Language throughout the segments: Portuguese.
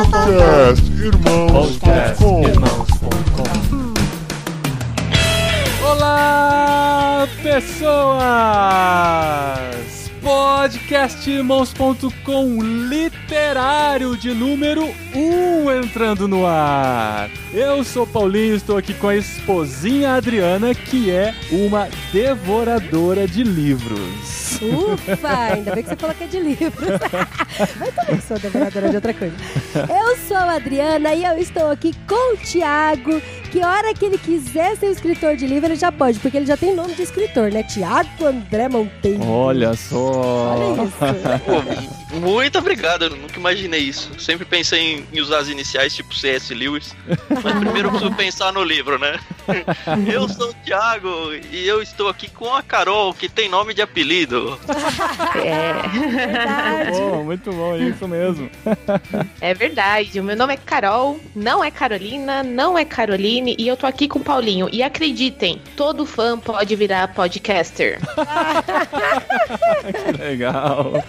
Podcast Irmãos.com Olá, pessoas! Podcastirmãos.com literário de número 1 um entrando no ar. Eu sou Paulinho, estou aqui com a esposinha Adriana, que é uma devoradora de livros. Ufa, ainda bem que você falou que é de livros. Mas também sou devoradora de outra coisa. Eu sou a Adriana e eu estou aqui com o Tiago, que hora que ele quiser ser escritor de livro, ele já pode, porque ele já tem nome de escritor, né? Tiago André Monteiro. Olha só. Olha isso. Pô, muito obrigado, eu nunca imaginei isso. Sempre pensei em, em usar as iniciais tipo C.S. Lewis. Mas primeiro eu preciso pensar no livro, né? Eu sou o Thiago e eu estou aqui com a Carol, que tem nome de apelido. Verdade. Bom, muito bom, é isso mesmo. É verdade. O meu nome é Carol, não é Carolina, não é Caroline e eu tô aqui com o Paulinho. E acreditem, todo fã pode virar podcaster. Legal.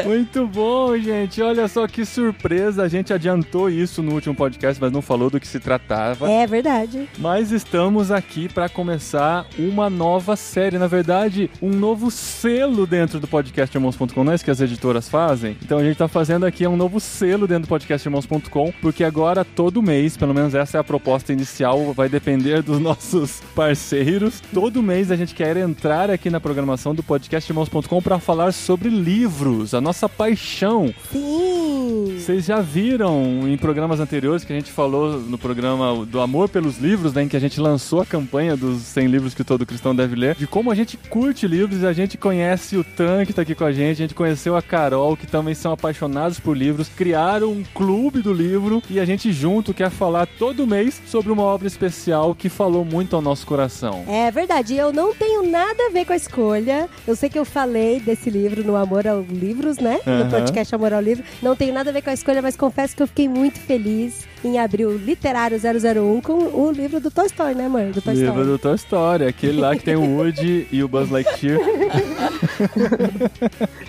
Muito bom, gente. Olha só que surpresa. A gente adiantou isso no último podcast, mas não falou do que se tratava. É verdade. Mas estamos aqui para começar uma nova série, na verdade, um novo selo dentro do podcast Irmãos.com, não é isso que as editoras fazem? Então a gente tá fazendo aqui um novo selo dentro do podcast Irmãos.com, porque agora todo mês, pelo menos essa é a proposta inicial, vai depender dos nossos parceiros. Todo mês a gente quer entrar aqui na programação do podcast Irmãos.com para falar sobre livros, a nossa paixão. Sim. Vocês já viram em programas anteriores que a gente falou no programa do Amor pelos Livros, né, em que a gente lançou a campanha dos 100 livros que todo cristão deve ler, de como a gente curte livros e a gente conhece o Tan que tá aqui com a gente, a gente conheceu a Carol, que também são apaixonados por livros, criaram um clube do livro e a gente junto quer falar todo mês sobre uma obra especial que falou muito ao nosso coração. É verdade, eu não tenho nada a ver com a escolha. Eu sei que eu falei desse livro no Amor aos Livros, né? Aham. No podcast Amor ao Livro. Não tenho nada a ver com a escolha, mas confesso que eu fiquei muito feliz em abrir o Literário 001 com o livro do Tolstói, né, mãe? Do Tolstói. Livro do Toy Story, aquele lá que tem o Woody e o Buzz Lightyear.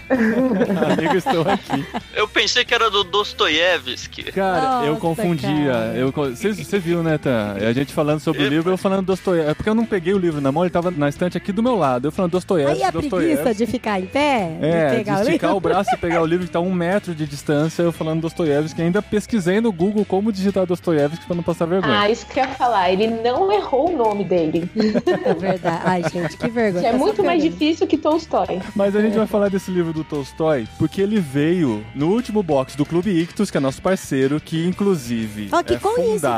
Amigo, estou aqui. Eu pensei que era do Dostoiévski. Cara, eu Nossa, confundia. cara. Eu, você, você viu, né, Tan? A gente falando sobre o livro, eu falando Dostoiévski. É porque eu não peguei o livro na mão, ele tava na estante aqui do meu lado. Eu falando Dostoiévski, Aí a preguiça de ficar em pé, É, de de o esticar livro. o braço e pegar o livro que tá a um metro de distância, eu falando Dostoiévski. Ainda pesquisei no Google como digitar Dostoiévski pra não passar vergonha. Ah, isso que eu ia falar. Ele não errou o nome dele. É verdade. Ai, gente, que vergonha. Que é Tá muito mais difícil que Tolstói. Mas a gente vai falar desse livro do Tolstói porque ele veio no último box do Clube Ictus, que é nosso parceiro, que inclusive Ó, que é fundado,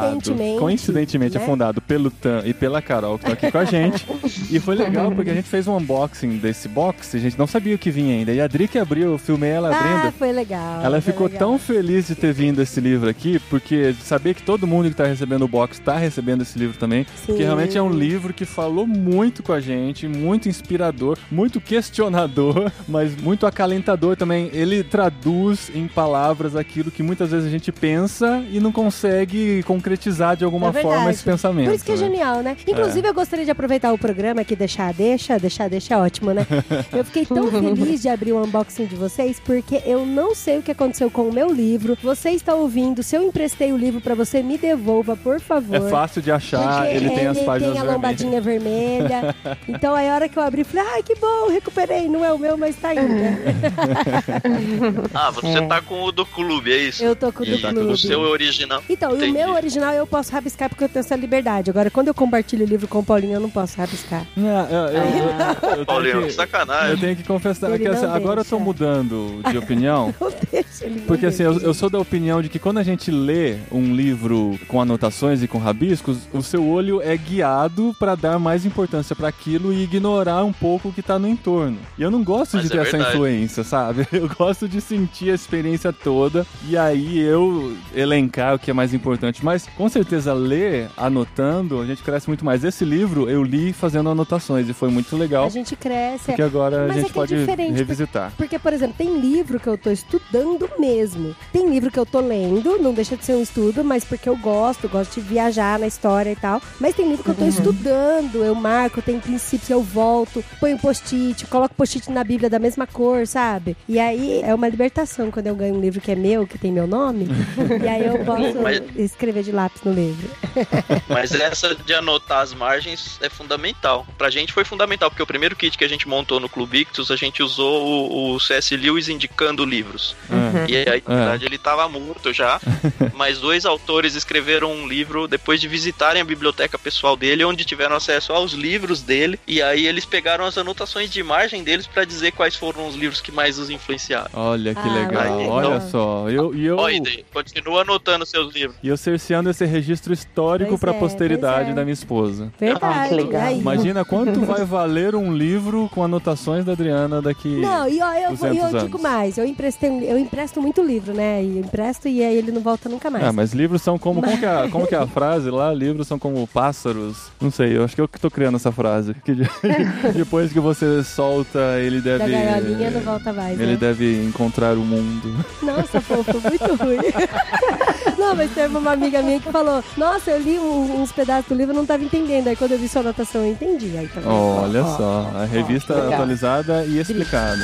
coincidentemente, coincidentemente é né? fundado pelo Tan e pela Carol, que estão aqui com a gente. e foi legal porque a gente fez um unboxing desse box e a gente não sabia o que vinha ainda. E a Adri que abriu, eu filmei ela Ah, abrindo. foi legal. Ela foi ficou legal. tão feliz de ter vindo esse livro aqui, porque saber que todo mundo que tá recebendo o box tá recebendo esse livro também. Porque Sim. realmente é um livro que falou muito com a gente, muito inspirador, muito questionador, mas muito acalentador também. Ele traduz em palavras aquilo que muitas vezes a gente pensa e não consegue concretizar de alguma É forma esse pensamento. Por isso que é né? genial, né? Inclusive, eu gostaria de aproveitar o programa aqui, deixar, deixa, deixar, deixa é ótimo, né? Eu fiquei tão feliz de abrir o unboxing de vocês, porque eu não sei o que aconteceu com o meu livro. Você está ouvindo, se eu emprestei o livro pra você, me devolva, por favor. É fácil de achar, Porque ele tem as páginas tem a lombadinha vermelha. Então, aí a hora que eu abri, falei, ai, que bom, recuperei. Não é o meu, mas tá indo. Ah, você tá com o do clube, é isso? Eu tô com o do tá com o clube. seu é original. Então, e o Entendi. meu original eu posso rabiscar porque eu tenho essa liberdade. Agora, quando eu compartilho o livro com o Paulinho, eu não posso rabiscar. Não, eu, eu- eu- eu tenho Paulinho, que- sacanagem. Eu tenho que confessar Ele que assim, agora eu tô mudando de opinião. Não deixa ele. Porque assim, eu, eu sou da opinião de que quando a gente lê um livro com anotações e com rabiscos, o seu olho é guiado pra dar mais importância pra aquilo e ignorar um pouco o que tá no entorno. E eu não gosto Mas de é ter essa influência, sabe? Eu gosto de sentir a experiência toda e aí eu elencar o que é mais importante. Mas com certeza ler anotando, a gente cresce muito mais. Esse livro eu li fazendo anotações e foi muito legal. A gente cresce. Porque agora Mas a é gente que é pode diferente, revisitar. Porque, por exemplo, tem livro que eu tô estudando mesmo. Tem tem livro que eu tô lendo, não deixa de ser um estudo, mas porque eu gosto, gosto de viajar na história e tal. Mas tem livro que eu tô estudando, eu marco, tem princípios, eu volto, ponho post-it, coloco post-it na Bíblia da mesma cor, sabe? E aí é uma libertação quando eu ganho um livro que é meu, que tem meu nome. e aí eu posso Mas- escrever de lápis no livro. Mas essa de anotar as margens é fundamental. Pra gente foi fundamental, porque o primeiro kit que a gente montou no Clube Ictus, a gente usou o, o C.S. Lewis indicando livros. É. E aí, na verdade, ele tava morto já. mas dois autores escreveram um livro depois de visitarem a biblioteca pessoal dele, onde tiveram acesso aos livros dele. E aí eles pegaram as anotações de imagem deles pra dizer quais foram os livros que mais os influenciaram. Olha que Ah, legal, olha só. Eu, e eu, Ó, Ide, continua anotando seus livros. e eu cerceando esse registro histórico Pois pra é, posteridade é. da minha esposa. Verdade. que legal. Imagina quanto vai valer um livro com anotações da Adriana daqui. Não, e ó, eu, 200 eu digo mais, eu emprestei, um- eu empresto muito livro, né? E eu empresto e aí ele não volta nunca mais. Ah, mas livros são como. Como que, é, a- como que é a frase lá? Livros são como pássaros. Não sei, eu acho que eu que tô criando essa frase. Que de- depois que você solta, ele da deve. gaiolinha não volta mais. Ele né? deve encontrar o mundo. Nossa, fofo, muito ruim. Não, mas teve uma amiga minha que falou: Nossa, eu li um- uns pedaços do livro e não tava entendendo. Aí quando eu vi sua anotação, eu entendi. Aí tá? Olha só, a revista atualizada e explicada.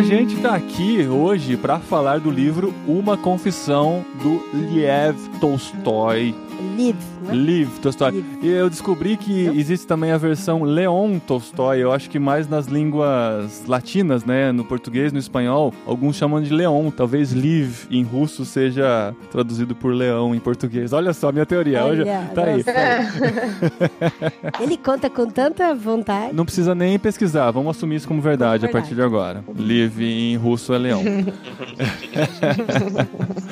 A gente tá aqui hoje para falar do livro Uma Confissão do Liev Tolstói. Live, né? Liv Tolstói. E eu descobri que existe também a versão Leon Tolstói. Eu acho que mais nas línguas latinas, né? No português, no espanhol, alguns chamam de Leon. Talvez Liv em russo seja traduzido por leão em português. Olha só a minha teoria. Hoje, Olha, tá aí. nossa. Ele conta com tanta vontade. Não precisa nem pesquisar, vamos assumir isso como verdade, Como a partir de agora. Liv em russo é leão.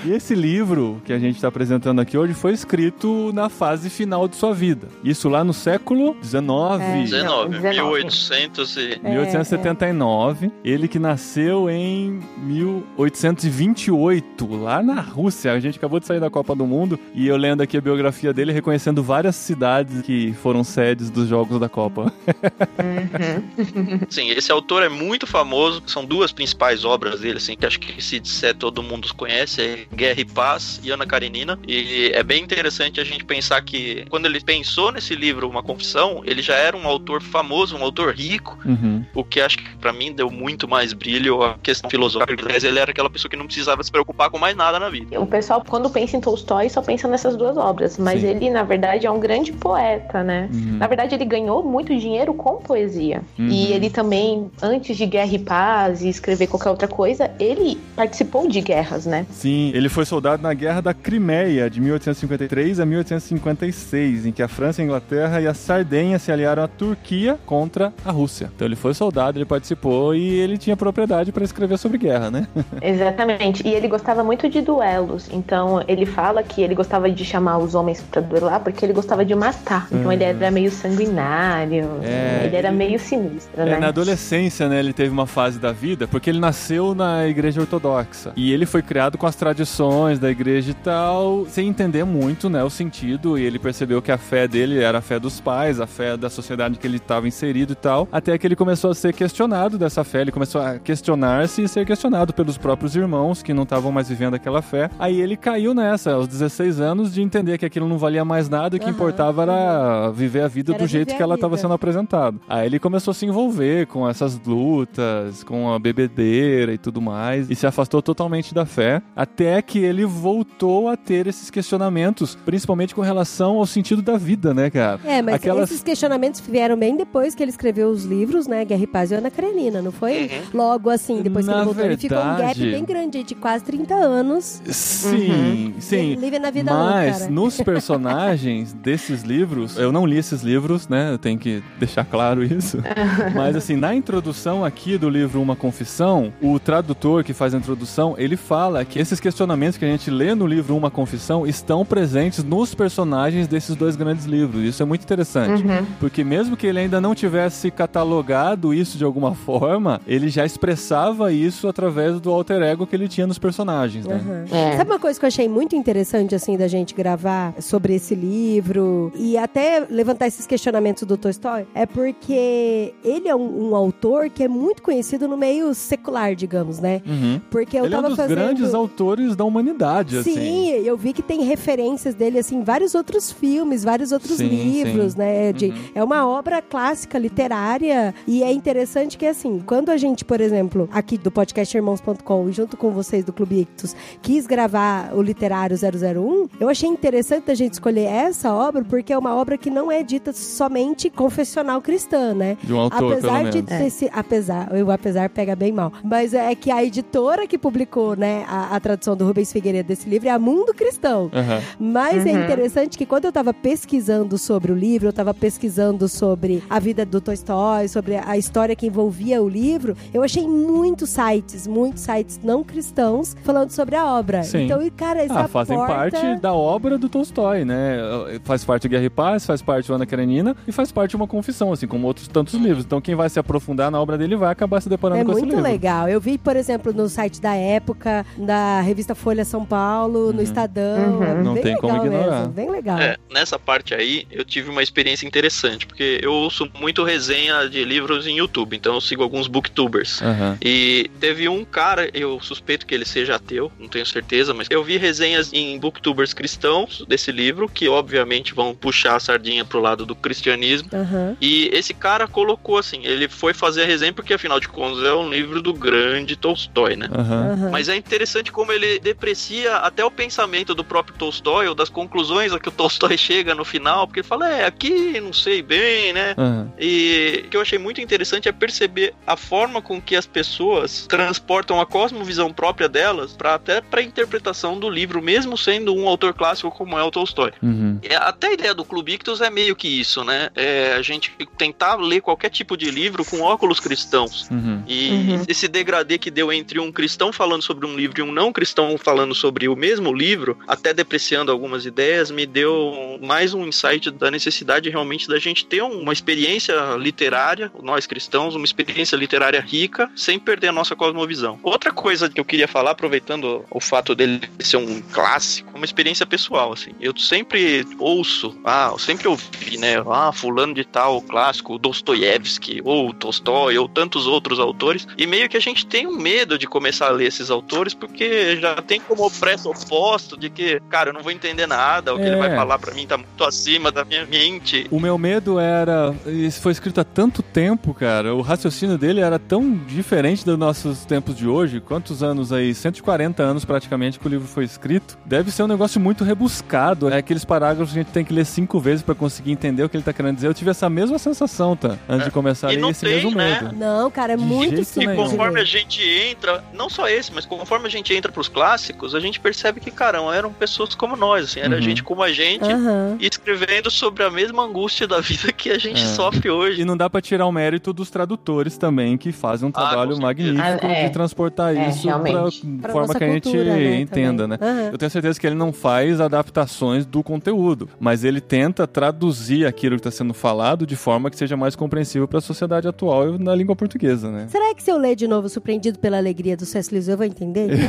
e esse livro que a gente está apresentando aqui hoje foi escrito na fase final de sua vida. Isso lá no século XIX. É. 19, 19. 1800 e... 1879, ele que nasceu em 1828, lá na Rússia. A gente acabou de sair da Copa do Mundo e eu lendo aqui a biografia dele, reconhecendo várias cidades que foram sedes dos Jogos da Copa. Sim, esse autor é muito famoso. São duas principais obras dele, assim, que acho que se disser todo mundo os conhece: é Guerra e Paz e Ana Karenina. E é bem interessante a gente pensar que quando ele pensou nesse livro, Uma Confissão, ele já era um autor famoso, um autor rico, Uhum. o que acho que pra mim deu muito mais brilho à questão filosófica. Mas ele era aquela pessoa que não precisava se preocupar com mais nada na vida. O pessoal, quando pensa em Tolstói, só pensa nessas duas obras. Mas Sim. ele, na verdade, é um grande poeta, né? Uhum. Na verdade, ele ganhou muito dinheiro com poesia. Uhum. E ele também, antes de Guerra e Paz e escrever qualquer outra coisa, ele participou de guerras, né? Sim, ele foi soldado na Guerra da Crimeia, de 1853 a 1856, em que a França, a Inglaterra e a Sardenha se aliaram à Turquia contra a Rússia. Então ele foi soldado, ele participou e ele tinha propriedade para escrever sobre guerra, né? Exatamente. E ele gostava muito de duelos. Então, ele fala que ele gostava de chamar os homens pra duelar porque ele gostava de matar. Então, ele era meio sanguinário. É, ele era ele- meio sinistro, É, né? na adolescência, né, ele teve uma fase da vida, porque ele nasceu na igreja ortodoxa. E ele foi criado com as tradições da igreja e tal, sem entender muito, né, o sentido. E ele percebeu que a fé dele era a fé dos pais, a fé da sociedade que ele estava inserido e tal. Até que ele começou a ser questionado dessa fé, ele começou a questionar-se e ser questionado pelos próprios irmãos que não estavam mais vivendo aquela fé. Aí ele caiu nessa, aos 16 anos, de entender que aquilo não valia mais nada, o que importava era viver a vida do jeito que ela estava sendo apresentado. Aí ele começou a se envolver com essas lutas, com a bebedeira e tudo mais, e se afastou totalmente da fé, até que ele voltou a ter esses questionamentos, principalmente com relação ao sentido da vida, né, cara? É, mas Aquelas- esses questionamentos vieram bem depois que ele escreveu os livros, né? Guerra e Paz e Ana Karenina, não foi? Logo assim, depois que Na ele voltou. Ele ficou um gap verdade- bem grande, de quase 30 anos. Sim, sim. Livre na vida Mas nos personagens desses livros, eu não li esses livros, né? Eu tenho que deixar claro isso. Mas assim, na introdução aqui do livro Uma Confissão, o tradutor que faz a introdução, ele fala que esses questionamentos que a gente lê no livro Uma Confissão estão presentes nos personagens desses dois grandes livros. Isso é muito interessante, Uhum. porque mesmo que ele ainda não tivesse catalogado isso de alguma forma, ele já expressava isso através do alter ego que ele tinha nos personagens, né? Aham. É. Sabe uma coisa que eu achei muito interessante, assim, da gente gravar sobre esse livro e até levantar esses questionamentos do Tolstói? É porque ele é um, um autor que é muito conhecido no meio secular, digamos, né? Uhum. Porque eu ele é um tava dos fazendo... grandes autores da humanidade, Sim, assim. eu vi que tem referências dele, assim, em vários outros filmes, vários outros Sim, livros, sim. né? De- Uhum. É uma obra clássica, literária, e é interessante que, assim, quando a gente, por exemplo, aqui do podcast Irmãos.com, e junto com vocês do Clube Ictus, quis gravar o Literário 001, eu achei interessante a gente escolher essa obra, porque é uma obra que não é dita somente confessional cristã, né? De um autor, apesar pelo de menos. ter se- apesar, o apesar pega bem mal. Mas é que a editora que publicou, né, a, a tradução do Rubens Figueiredo desse livro é a Mundo Cristão. Aham. Mas é Uhum. Interessante que quando eu tava pesquisando sobre o livro, eu tava pesquisando sobre a vida do Tolstói, sobre a história que envolvia o livro, eu achei muitos sites, muitos sites não cristãos falando sobre a obra. Sim. Então, e, cara, isso Ah, fazem aporta- parte da obra do Tolstói, né? Faz parte de Guerra e Paz, faz parte de Ana Karenina e faz parte de uma confissão, assim como outros tantos livros. Então quem vai se aprofundar na obra dele vai acabar se deparando É com esse muito livro. legal. Eu vi, por exemplo, no site da época, na revista Folha São Paulo, no Estadão. Uhum. É Não tem como ignorar. Mesmo, bem legal. É, nessa parte aí, eu tive uma experiência interessante, porque eu ouço muito resenha de livros em YouTube, então eu sigo alguns booktubers. Aham. E teve um cara, eu suspeito que ele seja ateu, não tenho certeza, mas eu vi resenhas em booktubers cristãos desse livro, que obviamente vão puxar a sardinha pro lado do cristianismo. Aham. E esse cara colocou assim, ele foi fazer a resenha porque afinal de contas é um livro do grande Tolstói, né? Aham. Mas é interessante como ele deprecia até o pensamento do próprio Tolstói, ou das conclusões que o Tolstói chega no final, porque ele fala, é, aqui não sei bem, né? Aham. E o que eu achei muito interessante é perceber a forma com que as pessoas transportam a cosmovisão própria delas para até para interpretação do livro, mesmo sendo um autor clássico como é o Tolstói. Uhum. É, Até a ideia do Clube Ictus é meio que isso, né? É a gente tentar ler qualquer tipo de livro com óculos cristãos. Uhum. E Uhum. esse degradê que deu entre um cristão falando sobre um livro e um não cristão falando sobre o mesmo livro, até depreciando algumas ideias, me deu mais um insight da necessidade realmente da gente ter uma experiência literária, nós cristãos, uma experiência literária rica, sem perder a nossa cosmovisão. Outra coisa que eu queria falar, aproveitando o fato dele ser um clássico, uma experiência pessoal, assim. Eu sempre ouço, ah, eu sempre ouvi, né? Ah, fulano de tal, clássico, Dostoiévski, ou Tolstói, ou tantos outros autores, e meio que a gente tem um medo de começar a ler esses autores, porque já tem como pressuposto de que, cara, eu não vou entender nada, o que É. ele vai falar pra mim tá muito acima da minha mente. O meu medo era. Isso foi escrito há tanto tempo, cara. O raciocínio dele era tão diferente dos nossos tempos de hoje. Quantos anos aí? 140 anos praticamente que o livro foi escrito. Deve ser um negócio muito rebuscado. É aqueles parágrafos que a gente tem que ler cinco vezes pra conseguir entender o que ele tá querendo dizer. Eu tive essa mesma sensação, tá? Antes de começar a E ler não esse tem, mesmo né? medo. Não, cara, é De muito E simples. de conforme a gente entra, não só esse, mas conforme a gente entra pros clássicos, a gente percebe que, cara, eram pessoas como nós, assim, era Uhum. gente como a gente, Aham. e escrevendo sobre a mesma angústia da vida que a gente É. sofre hoje. E não dá pra tirar o mérito dos tradutores também, que fazem um Ah, trabalho certeza. magnífico Ah, é. de transportar É, isso. Pra forma que a gente cultura, né, entenda, também. né? Aham. Eu tenho certeza que ele não faz adaptações do conteúdo, mas ele tenta traduzir aquilo que está sendo falado de forma que seja mais compreensível para a sociedade atual e na língua portuguesa, né? Será que se eu ler de novo Surpreendido pela Alegria do. Lewis, eu vou entender? Então?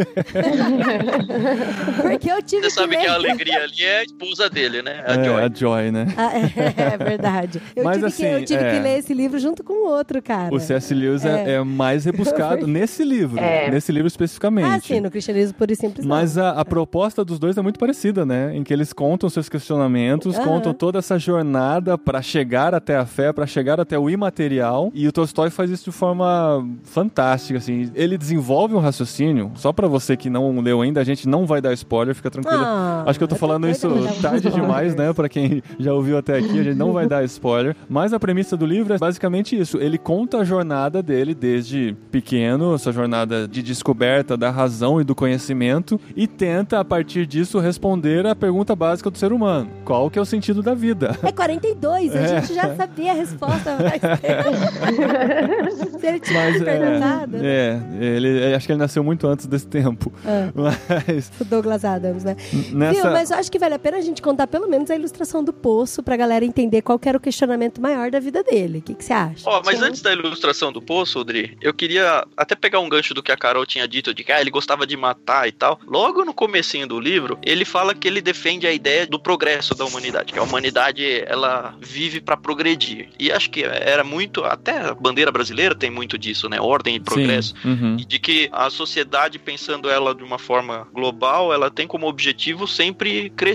Porque eu tive Você sabe ler... que a alegria ali é a esposa dele, né? A é, Joy. a Joy, né? Ah, é, é verdade. Eu Mas, tive, assim, que, eu tive é. que ler esse livro junto com o outro, cara. O C.S. Lewis é. É. é mais rebuscado nesse livro, É. nesse livro especificamente. Ah, sim, no cristianismo puro e simples. Mas a, a proposta dos dois é muito parecida, né? Em que eles contam seus questionamentos, contam toda essa jornada para chegar até a fé, para chegar até o imaterial. E o Tolstói faz isso de forma fantástica, assim. Ele desenvolve um raciocínio. Só para você que não leu ainda, a gente não vai dar spoiler, fica tranquilo. Ah, Acho que eu tô falando isso tarde demais, né? Pra quem já ouviu até aqui, a gente não vai dar spoiler. Mas a premissa do livro é basicamente isso. Ele conta a jornada dele desde pequeno, essa jornada de descoberta da razão e do conhecimento, e tenta, a partir disso, responder a pergunta básica do ser humano. Qual que é o sentido da vida? É 42, a É. gente já sabia a resposta. Mas... Se ele tivesse Mas perguntado, né? é, é, ele, acho que ele nasceu muito antes desse tempo. Ah. Mas O Douglas Adams, né? nessa... Viu? Mas eu acho que vale a pena a gente contar pelo menos a ilustração do poço pra galera entender qual que era o questionamento maior da vida dele. O que, que você acha? Ó, mas Sim. antes da ilustração do poço, Odri, eu queria até pegar um gancho do que a Carol tinha dito de que ah, ele gostava de matar e tal. Logo no comecinho do livro, ele fala que ele defende a ideia do progresso da humanidade, que a humanidade ela vive pra progredir. E acho que era muito, até a bandeira brasileira tem muito disso, né? Ordem e progresso. Sim, uhum. E de que a sociedade, pensando ela de uma forma global, ela tem como objetivo sempre crescer.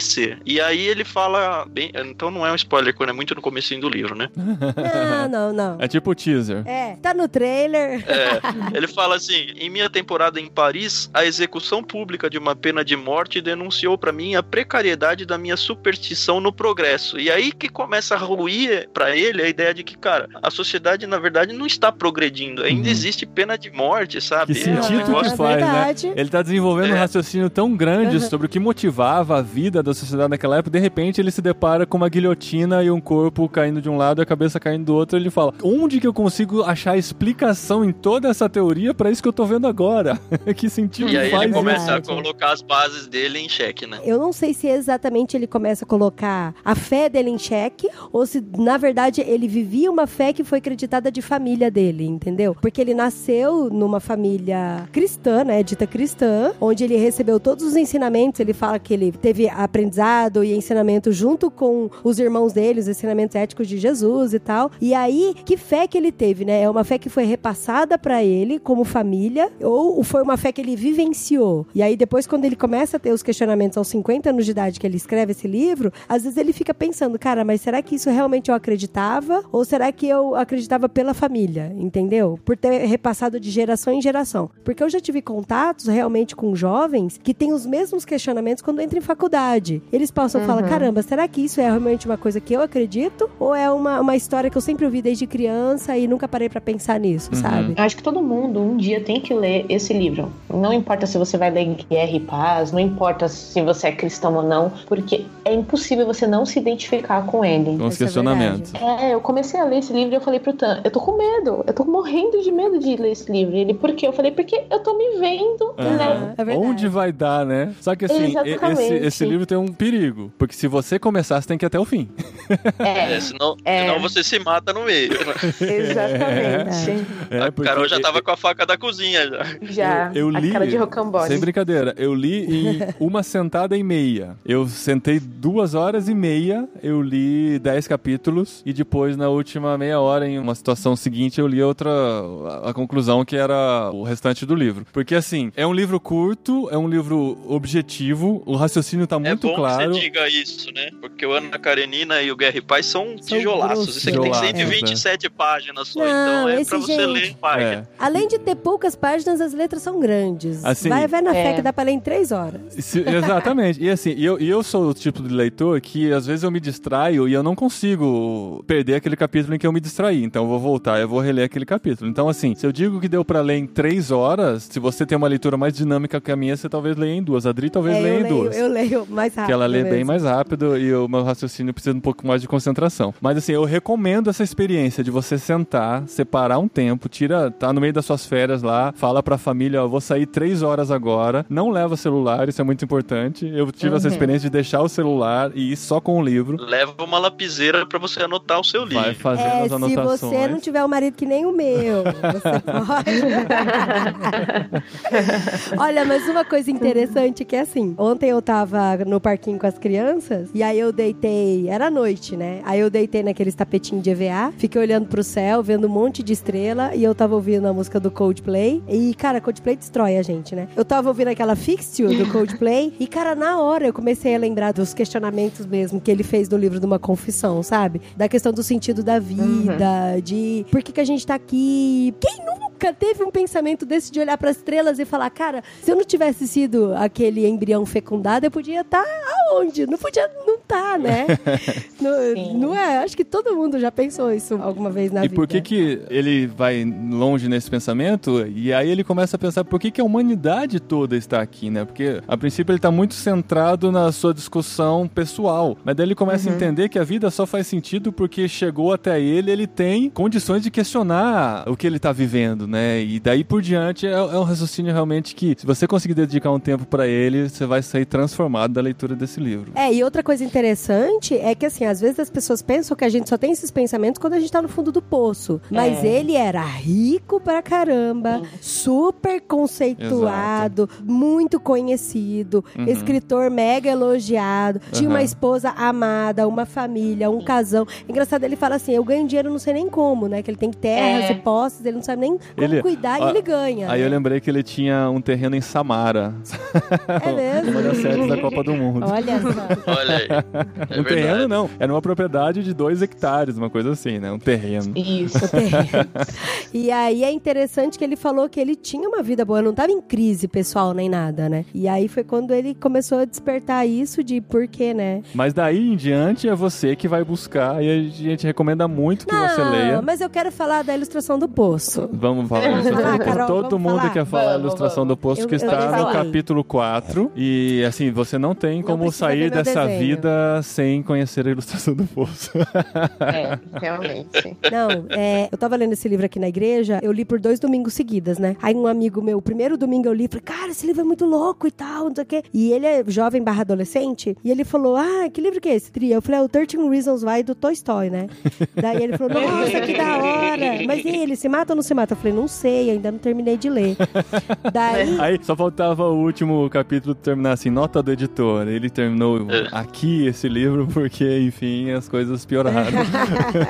E aí ele fala, bem, então não é um spoiler, quando é muito no comecinho do livro, né? Não, não, não. É tipo o teaser. É, tá no trailer. É, ele fala assim: em minha temporada em Paris, a execução pública de uma pena de morte denunciou pra mim a precariedade da minha superstição no progresso. E aí que começa a ruir pra ele a ideia de que, cara, a sociedade na verdade não está progredindo, ainda Uhum. existe pena de morte, sabe? Que É um sentido negócio- que faz, né? verdade. Ele tá desenvolvendo um É. raciocínio tão grande Uhum. sobre o que motivava a vida da sociedade naquela época. De repente, ele se depara com uma guilhotina e um corpo caindo de um lado e a cabeça caindo do outro. Ele fala: Onde que eu consigo achar explicação em toda essa teoria pra isso que eu tô vendo agora? que sentido E aí faz ele começa a colocar as bases dele em xeque, né? Eu não sei se exatamente ele começa a colocar a fé dele em xeque ou se, na verdade, ele vivia uma fé que foi acreditada de família dele, entendeu? Porque ele nasceu numa família cristã, né? Dita cristã, onde ele recebeu todos os ensinamentos. Ele fala que ele teve aprendizado e ensinamento junto com os irmãos dele, os ensinamentos éticos de Jesus e tal. E aí, que fé que ele teve, né? É uma fé que foi repassada pra ele como família ou foi uma fé que ele vivenciou? E aí, depois, quando ele começa a ter os questionamentos aos 50 anos de idade que ele escreve esse livro, às vezes ele fica pensando, cara, mas será que isso realmente eu acreditava? Ou será que eu acreditava pela família? Entendeu? Por ter repassado de geração em geração. Porque eu já tive contatos realmente com jovens que têm os mesmos questionamentos quando entram em faculdade. Eles passam e falam, caramba, será que isso é realmente uma coisa que eu acredito? Ou é uma, uma história que eu sempre ouvi desde criança e nunca parei pra pensar nisso, Uhum. sabe? Eu Acho que todo mundo um dia tem que ler esse livro. Não importa se você vai ler Guerra e Paz, não importa se você é cristão ou não, porque é impossível você não se identificar com ele. Com os é questionamentos. É, eu comecei a ler esse livro e eu falei pro Tan, eu tô com medo, eu tô morrendo de medo de ler esse livro. Ele, por quê? Eu falei, porque eu tô me vendo, Aham. né? É verdade. Onde vai dar, né? Só que assim, esse, esse livro tem um perigo. Porque se você começar, você tem que ir até o fim. É, É, senão, É. senão você se mata no meio. exatamente. É, a porque Carol já tava com a faca da cozinha já. Já, Eu- eu a li- cara de rocambole. Sem brincadeira, eu li em uma sentada e meia. Eu sentei duas horas e meia, eu li dez capítulos e depois, na última meia hora, em uma situação seguinte, eu li outra, a, a conclusão que era o restante do livro. Porque assim, é um livro curto, é um livro objetivo, o raciocínio tá É muito bom claro. que você diga isso, né? Porque o Ana Karenina e o Guerra e Paz São tijolaços. Isso aqui tem Tijolaços, 127 páginas só, Não, então é pra você gente- ler página. É. Além de ter poucas páginas, as letras são grandes. Assim, vai, vai na fé É. que dá pra ler em três horas. Se- exatamente. E assim, e eu, eu sou o tipo de leitor que às vezes eu me distraio e eu não consigo perder aquele capítulo em que eu me distraí. Então eu vou voltar, eu vou reler aquele capítulo. Então, assim, se eu digo que deu pra ler em três horas, se você tem uma leitura mais dinâmica que a minha, você talvez leia em duas. A Adri talvez É, leia em leio, duas. eu leio mais rápido. Que ela lê bem mesmo. mais rápido e o meu raciocínio precisa de um pouco mais de concentração. Mas assim, eu recomendo essa experiência de você sentar, separar um tempo, tira, tá no meio das suas férias lá, fala pra família, ó, vou sair três horas agora, não leva celular, isso é muito importante. Eu tive essa Uhum. experiência de deixar o celular e ir só com o livro. Leva uma lapiseira pra você anotar o seu livro. Vai fazendo É, as se anotações. você não tiver um marido que nem o meu, você pode. Olha, mas uma coisa interessante que é assim: ontem eu tava no parquinho com as crianças e aí eu deitei, era noite, né? Aí eu deitei naqueles tapetinhos de EVA, fiquei olhando pro céu, vendo um monte de estrela e eu tava ouvindo a música do Coldplay. E, cara, Coldplay destrói a gente, né? Eu tava ouvindo aquela Fix You do Coldplay e, cara, na hora eu comecei a lembrar dos questionamentos mesmo que ele fez do livro de uma confissão, sabe? Da questão do sentido da vida, de por que, que a gente tá aqui. Quem nunca teve um pensamento desse de olhar para as estrelas e falar, cara, se eu não tivesse sido aquele embrião fecundado, eu podia estar aonde? Não podia não estar, né? não, não é? Acho que todo mundo já pensou isso alguma vez na E vida. por que que ele vai longe nesse pensamento? E aí ele começa a pensar por que que a humanidade toda está aqui, né? Porque a princípio ele está muito centrado na sua discussão pessoal, mas daí ele começa a entender que a vida só faz sentido porque chegou até ele, ele tem condições de questionar o que ele está vivendo, né? E daí por diante é, é um raciocínio realmente que se você conseguir dedicar um tempo para ele, você vai sair transformado da leitura desse livro. É, e outra coisa interessante é que, assim, às vezes as pessoas pensam que a gente só tem esses pensamentos quando a gente tá no fundo do poço. Mas É. ele era rico pra caramba, super conceituado, muito conhecido, Uhum. escritor mega elogiado, tinha uma Aham. esposa amada, uma família, um casão. Engraçado, ele fala assim: eu ganho dinheiro não sei nem como, né? Que ele tem terras É. e posses, ele não sabe nem como Ele- cuidar Ah, e ele ganha. Aí né? eu lembrei que ele tinha um terreno em Samara, É mesmo? uma das séries da Copa do Mundo. Olha só. Olha aí. É um verdade. terreno não, era uma propriedade de dois hectares, uma coisa assim, né? Um terreno. Isso. E aí é interessante que ele falou que ele tinha uma vida boa, não tava em crise pessoal nem nada, né? E aí foi quando ele começou a despertar isso de por quê, né? Mas daí em diante é você que vai buscar e a gente recomenda muito que você leia. mas eu quero falar da ilustração do poço. Vamos falar Vamos isso. falar, Carol, Todo mundo falar? quer falar a Vamos, ilustração vamos. do poço Eu- que está no capítulo 4. E assim, você não tem como sair dessa desenho. vida sem conhecer a ilustração do poço. É, realmente. Não, é, eu tava lendo esse livro aqui na igreja, eu li por dois domingos seguidas, né? Aí um amigo meu, o primeiro domingo eu li, falei, cara, esse livro é muito louco e tal, não sei o quê. E ele é jovem barra adolescente, e ele falou, ah, que livro que é esse, Tri? Eu falei, é o 13 Reasons Why do Toy Story, né? Daí ele falou, nossa, que da hora. Mas e ele, se mata ou não se mata? Eu falei, não sei, ainda não terminei de ler. Daí... Aí só faltava o último capítulo terminar assim, nota do editor. Ele terminou É. esse livro porque, enfim, as coisas pioraram.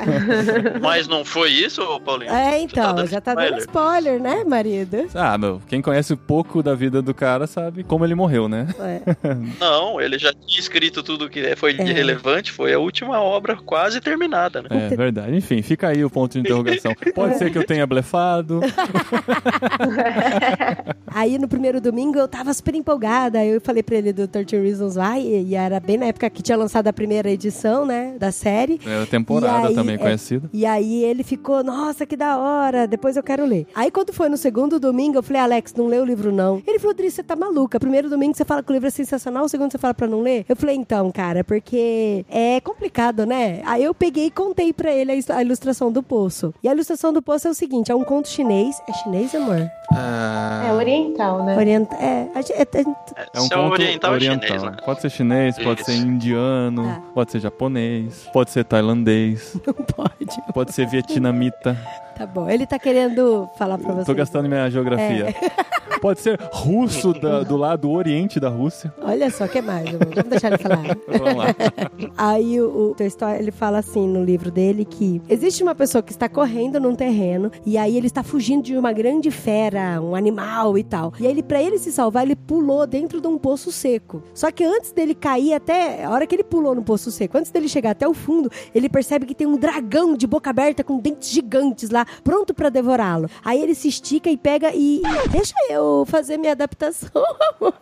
Mas não foi isso, Paulinho? É, Você então, dando já tá dando spoiler, né, marido? ah, meu, quem conhece um pouco da vida do cara sabe como ele morreu, né? É. Não, ele já tinha escrito tudo que foi É. relevante, foi a última obra quase terminada, né? É verdade. Enfim, fica aí o ponto de interrogação. Pode ser que eu tenha blefado. Aí no primeiro domingo eu tava super empolgada. Eu falei pra ele do 13 Reasons Why, e, e era bem na época que tinha lançado a primeira edição, né, da série. Era temporada E aí, também é, conhecida. E aí ele ficou, nossa, que da hora, depois eu quero ler. Aí quando foi no segundo domingo, eu falei, Alex, não lê o livro não. Ele falou, Dri, você tá maluca. Primeiro domingo você fala que o livro é sensacional, o segundo você fala pra não ler. Eu falei, então, cara, porque é complicado, né? Aí eu peguei e contei pra ele a a ilustração do poço. E a ilustração do poço é o seguinte, é um conto chinês. É chinês, amor? É oriental, né? Orienta... É, a gente- é, é- É um é conto oriental, é oriental. chinês, né? Pode ser chinês, pode Isso. ser indiano, Ah. pode ser japonês, pode ser tailandês, não pode. pode ser vietnamita. Tá bom. Ele tá querendo falar pra você. Tô gastando minha geografia. É. Pode ser russo da- do lado oriente da Rússia. Olha só, o que mais? Vamos deixar ele falar. Vamos lá. Aí o, o Tolstói, ele fala assim no livro dele que existe uma pessoa que está correndo num terreno e aí ele está fugindo de uma grande fera, um animal e tal. E aí ele para ele se salvar, ele pulou dentro de um poço seco. Só que antes dele cair até a hora que ele pulou no poço seco, antes dele chegar até o fundo, ele percebe que tem um dragão de boca aberta com dentes gigantes lá, pronto para devorá-lo. Aí ele se estica e pega e deixa eu fazer minha adaptação. amor.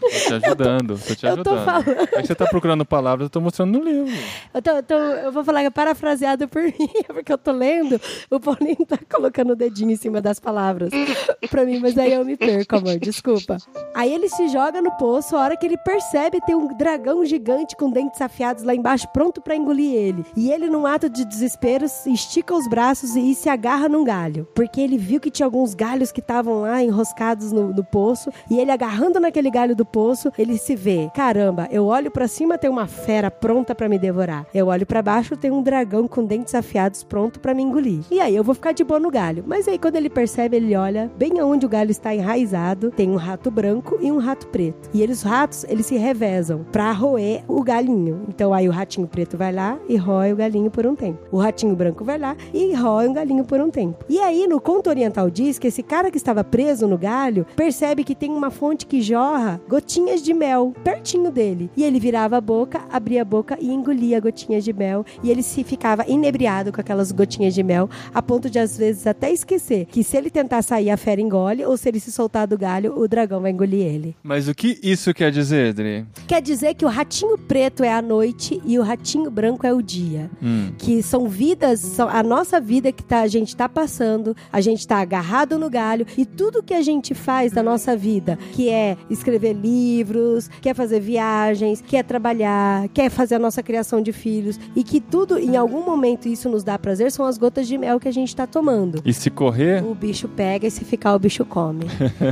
Tô te ajudando, tô te Eu tô ajudando. falando. É que você tá procurando palavras, eu tô mostrando no livro. Eu, tô- tô- eu vou falar que é parafraseado por mim, porque eu tô lendo, o Paulinho tá colocando o dedinho em cima das palavras pra mim, mas aí eu me perco, amor, desculpa. Aí ele se joga no poço, a hora que ele percebe tem um dragão gigante com dentes afiados lá embaixo, pronto pra engolir ele. E ele, num ato de desespero, estica os braços e se agarra num galho, porque ele viu que tinha alguns galhos que estavam lá enroscados no, no poço, e ele agarrando naquele galho do poço, ele se vê, caramba, eu olho pra cima, tem uma fera pronta pra me devorar. Eu olho pra baixo, tem um dragão com dentes afiados pronto pra me engolir. E aí eu vou ficar de boa no galho. Mas aí quando ele percebe, ele olha bem aonde o galho está enraizado, tem um rato branco e um rato preto. E eles, os ratos, eles se revezam pra roer o galinho. Então aí o ratinho preto vai lá e rói o galinho por um tempo. O ratinho branco vai lá e rói o galinho por um tempo. E aí no conto oriental diz que esse cara que estava preso no galho percebe que tem uma fonte que jorra gotinhas de mel pertinho dele. E ele virava a boca, abria a boca e engolia gotinhas de mel. E ele se ficava inebriado com aquelas gotinhas de mel, a ponto de às vezes até esquecer que se ele tentar sair, a fera engole, ou se ele se soltar do galho, o dragão vai engolir ele. Mas o que isso quer dizer, Dri? Quer dizer que o ratinho preto é a noite e o ratinho branco é o dia. Hum. Que são vidas, a nossa vida que tá, a gente tá passando, a gente tá agarrado no galho e tudo que a gente faz da nossa vida, que é escrever livros, quer fazer viagens, quer trabalhar, quer fazer a nossa criação de filhos e que tudo, em algum momento, isso nos dá prazer, são as gotas de mel que a gente tá tomando. E se correr, O bicho pega e se ficar, o bicho come.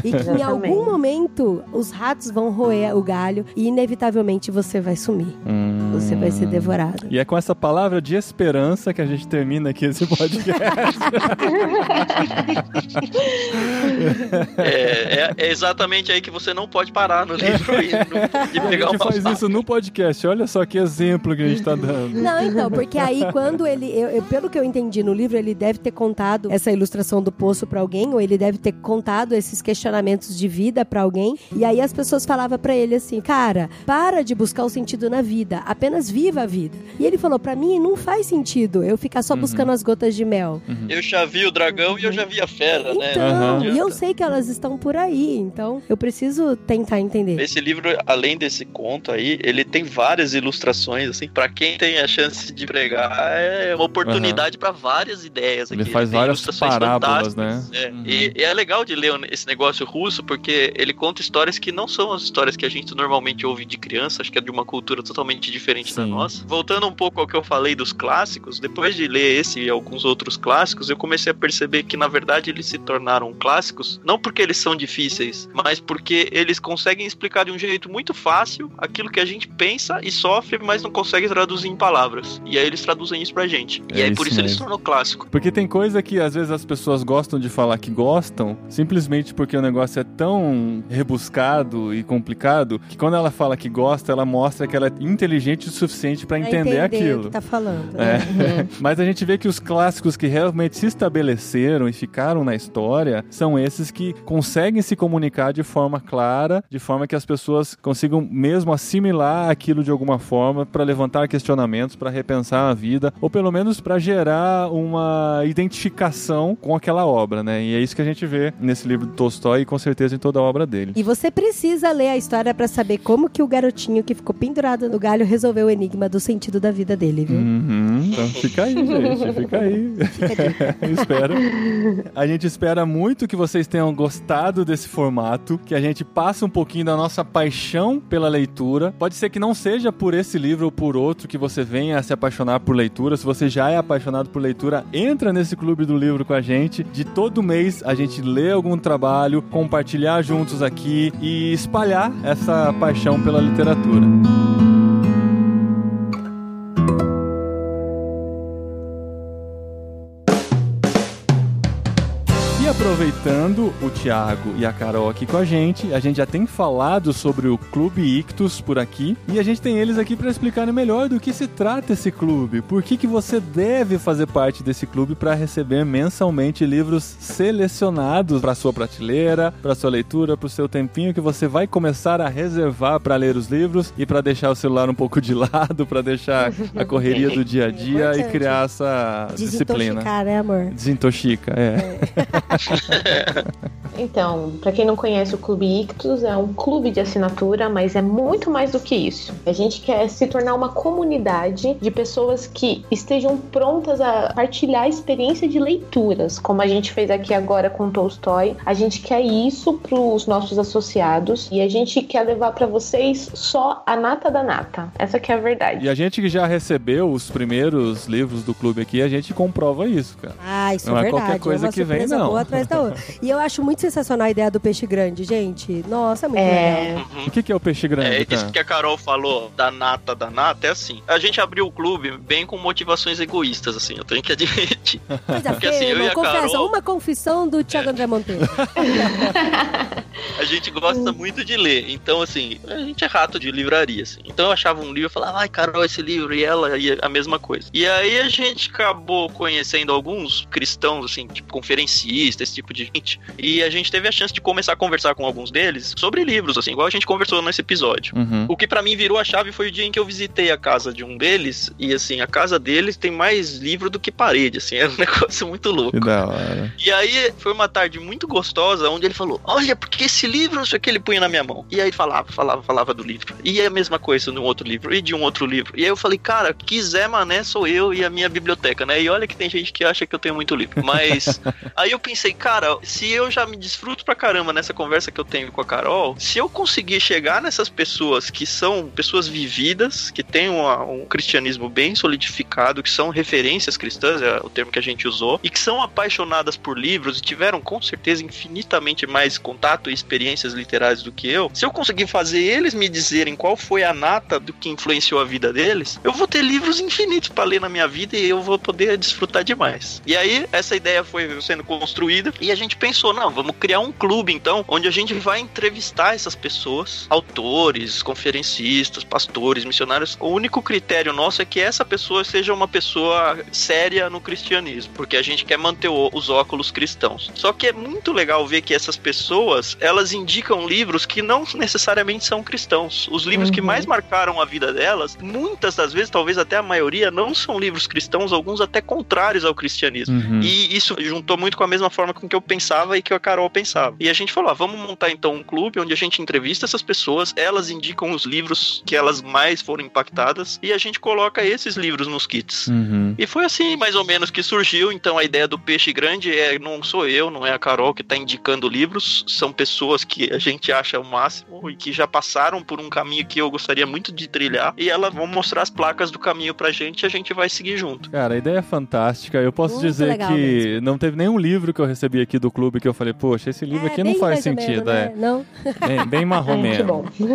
E que em algum momento os ratos vão roer o galho e inevitavelmente você vai sumir. Hum. Você vai ser devorado. E é com essa palavra de esperança que a gente termina aqui esse podcast. É, é- é exatamente aí que você não pode parar no livro e, no, e a pegar gente uma faz isso no podcast. Olha só que exemplo que a gente tá dando. Não, então, porque aí quando ele, eu- eu- pelo que eu entendi no livro, ele deve ter contado essa ilustração do poço pra alguém, ou ele deve ter contado esses questionamentos de vida pra alguém, e aí as pessoas falavam pra ele assim, cara, para de buscar o sentido na vida, apenas viva a vida. E ele falou, pra mim não faz sentido eu ficar só buscando as gotas de mel. Eu já vi o dragão e eu já vi a fera, né? Então, Aham. e eu sei que elas estão por aí, então eu preciso tentar entender. Esse livro, além desse conto aí, ele tem várias ilustrações, assim, pra quem tem a chance de pregar, é uma oportunidade pra várias ideias aqui. Ele faz tem várias ilustrações parábolas, fantásticas, né? é. Uhum. E, e é legal de ler esse negócio russo, porque ele conta histórias que não são as histórias que a gente normalmente ouve de criança, acho que é de uma cultura totalmente diferente da Sim. nossa. Voltando um pouco ao que eu falei dos clássicos, depois de ler esse e alguns outros clássicos, eu comecei a perceber que, na verdade, eles se tornaram clássicos, não porque eles são difíceis, mas porque eles conseguem explicar de um jeito muito fácil aquilo que a gente pensa e sofre, mas não consegue traduzir em palavras. E aí eles traduzem isso pra gente. E É aí isso por isso ele se mesmo. tornou clássico. Porque tem coisa que às vezes as pessoas gostam de falar que gostam, simplesmente porque o negócio é tão rebuscado e complicado, que quando ela fala que gosta, ela mostra que ela é inteligente o suficiente pra Pra entender, o aquilo. que tá falando. né? É. Mas a gente vê que os clássicos que realmente se estabeleceram e ficaram na história são esses que conseguem se comunicar de forma clara, de forma que as pessoas consigam mesmo assimilar aquilo de alguma forma para levantar questionamentos, para repensar a vida, ou pelo menos para gerar uma identificação com aquela obra, né? E é isso que a gente vê nesse livro do Tolstói e com certeza em toda a obra dele. E você precisa ler a história pra saber como que o garotinho que ficou pendurado no galho resolveu o enigma do sentido da vida dele, viu? Uhum. Então fica aí, gente, fica aí. Espero. A gente espera muito que vocês tenham gostado desse formato, que a gente passe um pouquinho da nossa paixão pela leitura. Pode ser que não seja por esse livro ou por outro que você venha a se apaixonar por leitura. Se você já é apaixonado por leitura, entra nesse clube do livro com a gente. De todo mês a gente lê algum trabalho, compartilhar juntos aqui e espalhar essa paixão pela literatura. Aproveitando o Thiago e a Carol aqui com a gente, a gente já tem falado sobre o Clube Ictus por aqui e a gente tem eles aqui para explicarem melhor do que se trata esse clube. Por que, que você deve fazer parte desse clube para receber mensalmente livros selecionados para sua prateleira, para sua leitura, para o seu tempinho que você vai começar a reservar para ler os livros e para deixar o celular um pouco de lado, para deixar a correria do dia a dia e Importante. criar essa disciplina. Desintoxicar, né, amor? Desintoxica, é. Então, pra quem não conhece o Clube Ictus, é um clube de assinatura, mas é muito mais do que isso. A gente quer se tornar uma comunidade de pessoas que estejam prontas a partilhar a experiência de leituras, como a gente fez aqui agora com Tolstói. A gente quer isso pros nossos associados e a gente quer levar pra vocês só a nata da nata. Essa que é a verdade. E a gente que já recebeu os primeiros livros do clube aqui, a gente comprova isso, cara. Ah, isso Não é é verdade. qualquer coisa é uma que vem, não. Atrás da outra. E eu acho muito sensacional a ideia do peixe grande, gente. Nossa, é muito legal. É, O que, que é o peixe grande, É, isso que a Carol falou da nata da nata é assim. A gente abriu o clube bem com motivações egoístas, assim, eu tenho que admitir. Coisa Porque assim, eu e Confessa, Carol- uma confissão do Thiago André Monteiro. A gente gosta muito de ler, então assim, a gente é rato de livraria, assim. Então eu achava um livro e falava, ai Carol, esse livro, e ela, e a mesma coisa. E aí a gente acabou conhecendo alguns cristãos, assim, tipo conferencistas, esse tipo de gente, e a gente teve a chance de começar a conversar com alguns deles sobre livros, assim, igual a gente conversou nesse episódio. Uhum. O que pra mim virou a chave foi o dia em que eu visitei a casa de um deles, e assim, a casa deles tem mais livro do que parede, assim, é um negócio muito louco. Que da hora. E aí foi uma tarde muito gostosa, onde ele falou: Olha, porque esse livro, não sei o que, ele punha na minha mão. E aí falava, falava, falava do livro. E a mesma coisa de um outro livro, e de um outro livro. E aí eu falei, cara, quiser mané, sou eu e a minha biblioteca, né? E olha que tem gente que acha que eu tenho muito livro. Mas aí eu pensei, cara, se eu já me desfruto pra caramba nessa conversa que eu tenho com a Carol, se eu conseguir chegar nessas pessoas que são pessoas vividas, que têm uma- um cristianismo bem solidificado, que são referências cristãs, é o termo que a gente usou, e que são apaixonadas por livros e tiveram com certeza infinitamente mais contato e experiências literárias do que eu, se eu conseguir fazer eles me dizerem qual foi a nata do que influenciou a vida deles, eu vou ter livros infinitos pra ler na minha vida e eu vou poder desfrutar demais. E aí, essa ideia foi sendo construída e a gente pensou, não, vamos criar um clube então, onde a gente vai entrevistar essas pessoas, autores, conferencistas, pastores, missionários. O único critério nosso é que essa pessoa seja uma pessoa séria no cristianismo, porque a gente quer manter os óculos cristãos. Só que é muito legal ver que essas pessoas, elas indicam livros que não necessariamente são cristãos. Os livros que Uhum. mais marcaram a vida delas, muitas das vezes, talvez até a maioria, não são livros cristãos, alguns até contrários ao cristianismo. Uhum. E isso juntou muito com a mesma forma com que eu pensava e que a Carol pensava. E a gente falou: ah, vamos montar então um clube onde a gente entrevista essas pessoas, elas indicam os livros que elas mais foram impactadas e a gente coloca esses livros nos kits. Uhum. E foi assim, mais ou menos, que surgiu. Então, a ideia do peixe grande é não sou eu, não é a Carol que está indicando livros, são pessoas que a gente acha o máximo e que já passaram por um caminho que eu gostaria muito de trilhar. E elas vão mostrar as placas do caminho pra gente e a gente vai seguir junto. Cara, a ideia é fantástica. Eu posso Muito dizer que mesmo. não teve nenhum livro que eu recebi aqui do clube que eu falei, poxa, esse livro É, aqui não faz mais ou menos, sentido. né? Não? É bem, bem marrom É, mesmo. bom.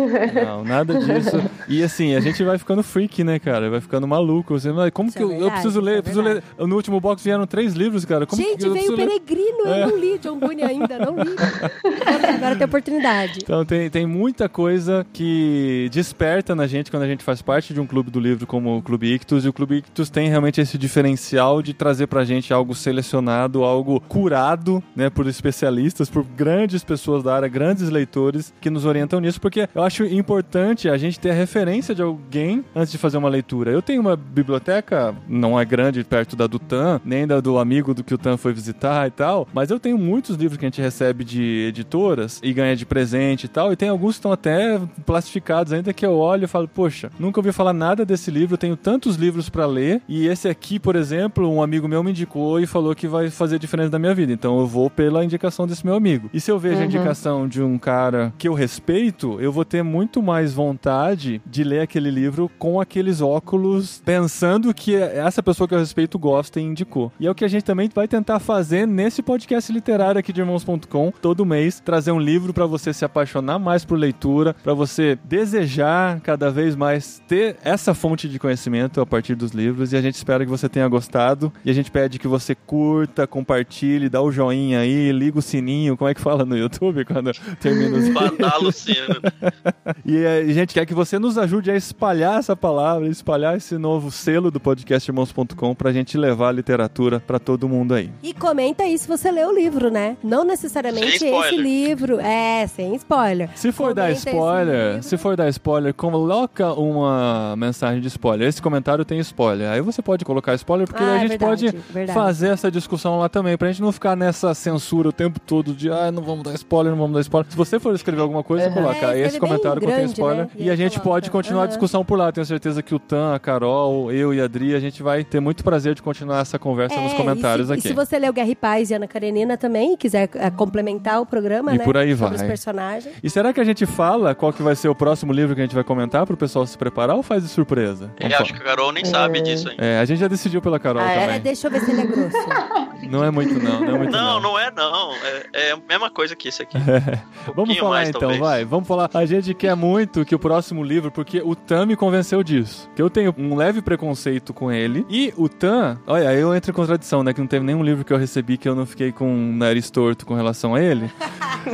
Não, nada disso. E assim, a gente vai ficando freak, né, cara? Vai ficando maluco. Como Isso que é eu, eu verdade, preciso ler? é eu preciso ler. verdade. No último box vieram três livros, cara. Como Gente, que eu veio o? Peregrino, É. eu não li John Bunyan ainda, não li. Agora tem oportunidade. Então tem, tem muita coisa que desperta na gente quando a gente faz parte de um clube do livro como o Clube Ictus. E o Clube Ictus tem realmente esse diferencial de trazer pra gente algo selecionado, algo curado, né, por especialistas, por grandes pessoas da área, grandes leitores que nos orientam nisso, porque eu acho importante a gente ter a referência de alguém antes de fazer uma leitura. Eu tenho uma biblioteca, não é grande perto da do Tan, nem da do amigo do que o Tan foi visitar e tal, mas eu tenho muitos livros que a gente recebe de editoras e ganha de presente e tal, e tem alguns que estão até plastificados ainda que eu olho e falo, poxa, nunca ouvi falar nada desse livro, eu tenho tantos livros pra ler, e esse aqui, por exemplo, um amigo meu me indicou e falou que vai fazer diferença na minha vida, então eu vou pela indicação desse meu amigo. E se eu vejo a Uhum. indicação de um cara que eu respeito, eu vou ter muito mais vontade de ler aquele livro com aqueles óculos, pensando que essa pessoa que eu respeito gosta e indicou. E é o que a gente também vai tentar fazer nesse podcast literário aqui de irmãos.com, todo mês, trazer um livro pra você se apaixonar mais por leitura, pra você desejar cada vez mais ter essa fonte de conhecimento a partir dos livros. E a gente espera que você tenha gostado. E a gente pede que você curta, compartilhe, dá o joinha aí, liga o sininho. Como é que fala no YouTube quando termina os e a gente quer que você nos ajude a espalhar essa palavra, espalhar esse novo selo do podcast irmãos.com pra gente levar a literatura pra todo mundo aí. E comenta aí se você leu o livro, né? Não necessariamente esse livro. É, sem spoiler. Se for dar Comenta spoiler, livro. se for dar spoiler, coloca uma mensagem de spoiler. Esse comentário tem spoiler. Aí você pode colocar spoiler, porque Ah, daí a é gente verdade, pode verdade. fazer essa discussão lá também, pra gente não ficar nessa censura o tempo todo de ah, não vamos dar spoiler, não vamos dar spoiler. Se você for escrever alguma coisa, Uhum. coloca É, esse comentário contém grande, spoiler né? e, E a gente coloca. pode continuar a Aham. discussão por lá. Tenho certeza que o Tan, a Carol, eu e a Adri, a gente vai ter muito prazer de continuar essa conversa nos É, comentários e se, aqui. E se você leu Guerra e Paz e Ana Karenina também, e quiser eh, complementar o programa, E né? por aí sobre vai. os personagens. E será que a gente fala qual que vai ser o próximo livro que a gente vai comentar pro pessoal se preparar ou faz de surpresa? Eu Vamos acho que a Carol nem sabe disso ainda. É, a gente já decidiu pela Carol Ah, é? É, também. deixa eu ver se ele é grosso. Não é muito não, não é muito não. Não, não é não. É, é a mesma coisa que esse aqui. Um Vamos falar mais, então, talvez. vai. Vamos falar. A gente quer muito que o próximo livro, porque o Tan me convenceu disso. Que eu tenho um leve preconceito com ele. E o Tan, olha, aí eu entro em contradição, né? Que não teve nenhum livro que eu recebi que eu não fiquei com um nariz torto com relação a ele.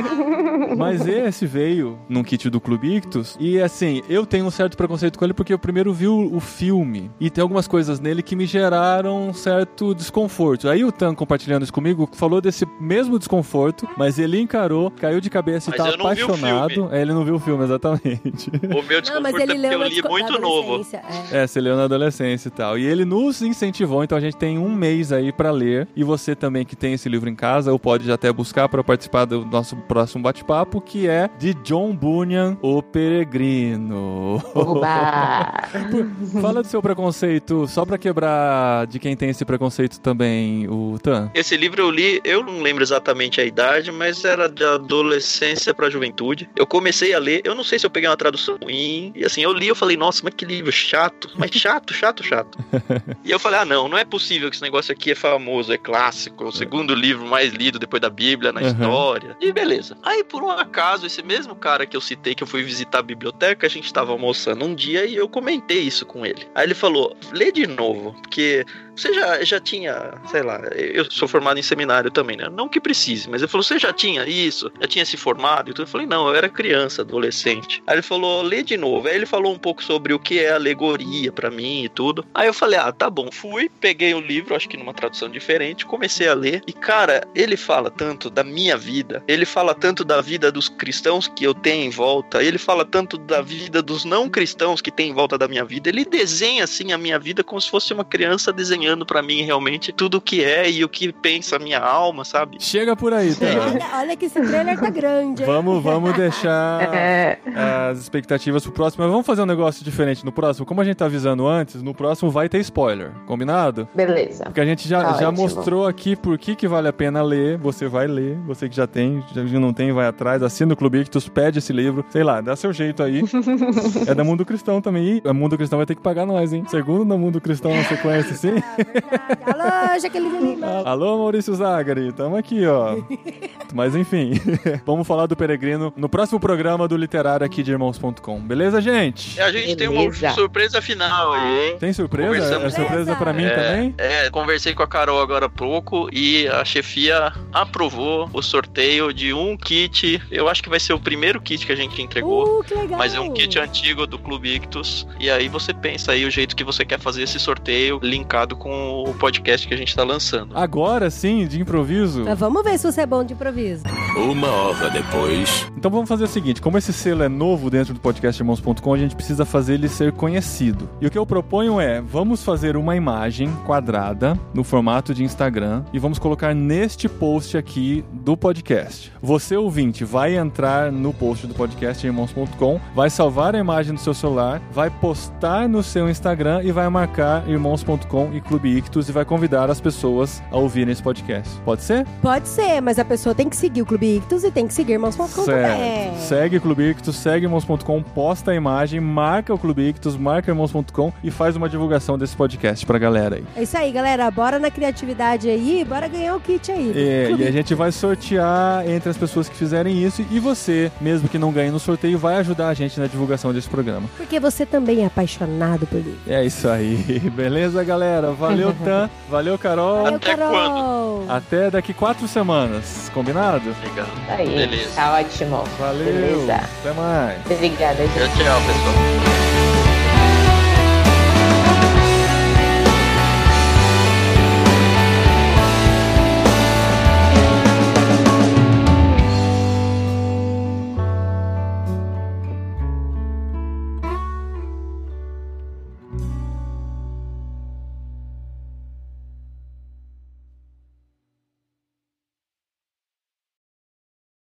Mas esse veio num kit do Clube Ictus. E assim, eu tenho um certo preconceito com ele porque eu primeiro vi o, o filme. E tem algumas coisas nele que me geraram um certo desconforto. Aí o Tan, compartilhando isso comigo, falou desse mesmo desconforto mas ele encarou, caiu de cabeça e Mas tá não apaixonado. filme. É, ele não viu o filme, exatamente. O meu Não, desconforto mas é ele porque leu eu li muito novo. é. É, você leu na adolescência e tal. E ele nos incentivou, então a gente tem um mês aí pra ler. E você também que tem esse livro em casa, ou pode já até buscar pra participar do nosso próximo bate-papo, que é de John Bunyan, O Peregrino. Oba! Fala do seu preconceito, só pra quebrar de quem tem esse preconceito também, o Tan. Esse livro eu li, eu não lembro exatamente a idade, mas era de adolescência pra juventude. Eu comecei a ler, eu não sei se eu peguei uma tradução ruim, e assim, eu li, eu falei, nossa, mas que livro chato, mas chato, chato, chato. e eu falei, ah, não, não é possível que esse negócio aqui é famoso, é clássico, é o segundo livro mais lido depois da Bíblia na Uhum. história. E beleza. Aí, por um acaso, esse mesmo cara que eu citei, que eu fui visitar a biblioteca, a gente tava almoçando um dia e eu comentei isso com ele. Aí ele falou, lê de novo, porque você já, já tinha, sei lá, eu sou formado em seminário também, né? Não que precise, mas ele falou, você já tinha isso? Já tinha se formado? E tudo? Eu falei, não, eu era criança, adolescente. Aí ele falou, lê de novo. Aí ele falou um pouco sobre o que é alegoria pra mim e tudo. Aí eu falei, ah, tá bom. Fui, peguei o livro, acho que numa tradução diferente, comecei a ler. E, cara, ele fala tanto da minha vida, ele fala tanto da vida dos cristãos que eu tenho em volta, ele fala tanto da vida dos não cristãos que tem em volta da minha vida. Ele desenha, assim, a minha vida como se fosse uma criança desenhando pra mim realmente tudo o que é e o que pensa a minha alma, sabe? Chega por aí, Tan. Olha, olha que esse trailer tá grande? Vamos, vamos deixar É, as expectativas pro próximo. Mas vamos fazer um negócio diferente no próximo. Como a gente tá avisando antes, no próximo vai ter spoiler. Combinado? beleza. Porque a gente já, Tá já ótimo. mostrou aqui por que, que vale a pena ler. Você vai ler. Você que já tem, já não tem, vai atrás. Assina o Clube Ictus, pede esse livro. Sei lá, dá seu jeito aí. é da Mundo Cristão também. E a Mundo Cristão vai ter que pagar nós, hein? Segundo da Mundo Cristão na sequência, sim. Verdade. Alô, Jaqueline Lima. Alô, Maurício Zagari, tamo aqui, ó. Mas enfim, vamos falar do Peregrino no próximo programa do Literário aqui de Irmãos.com. Beleza, gente? E a gente tem Beleza. uma surpresa final aí, hein? Tem surpresa? É surpresa pra mim É, também? É, conversei com a Carol agora há pouco e a chefia aprovou o sorteio de um kit. Eu acho que vai ser o primeiro kit que a gente entregou. Uh, que legal. Mas é um kit antigo do Clube Ictus. E aí você pensa aí o jeito que você quer fazer esse sorteio linkado com o podcast que a gente tá lançando. Agora sim, de improviso. Mas vamos ver se você é bom de improviso. Uma hora depois. Então vamos fazer o seguinte: como esse selo é novo dentro do podcast Irmãos.com, a gente precisa fazer ele ser conhecido. E o que eu proponho é: vamos fazer uma imagem quadrada no formato de Instagram e vamos colocar neste post aqui do podcast. Você, ouvinte, vai entrar no post do podcast Irmãos.com, vai salvar a imagem do seu celular, vai postar no seu Instagram e vai marcar Irmãos.com e Clube Ictus e vai convidar as pessoas a ouvirem esse podcast. Pode ser? Pode ser, mas a pessoa tem que seguir o Clube Ictus e tem que seguir irmãos.com também. Segue Clube Ictus, segue irmãos.com, posta a imagem, marca o Clube Ictus, marca irmãos.com e faz uma divulgação desse podcast pra galera aí. É isso aí, galera. Bora na criatividade aí, bora ganhar o kit aí. É, Clube e a gente vai sortear entre as pessoas que fizerem isso e você, mesmo que não ganhe no sorteio, vai ajudar a gente na divulgação desse programa. Porque você também é apaixonado por livro. É isso aí. Beleza, galera? Valeu, Tan. Valeu, Carol. Valeu, Até Carol. Até daqui quatro semanas. Combinado? Legal. Aí, Beleza. tá ótimo. Valeu. Beleza. Até mais. Obrigada, gente. Tchau, tchau, pessoal.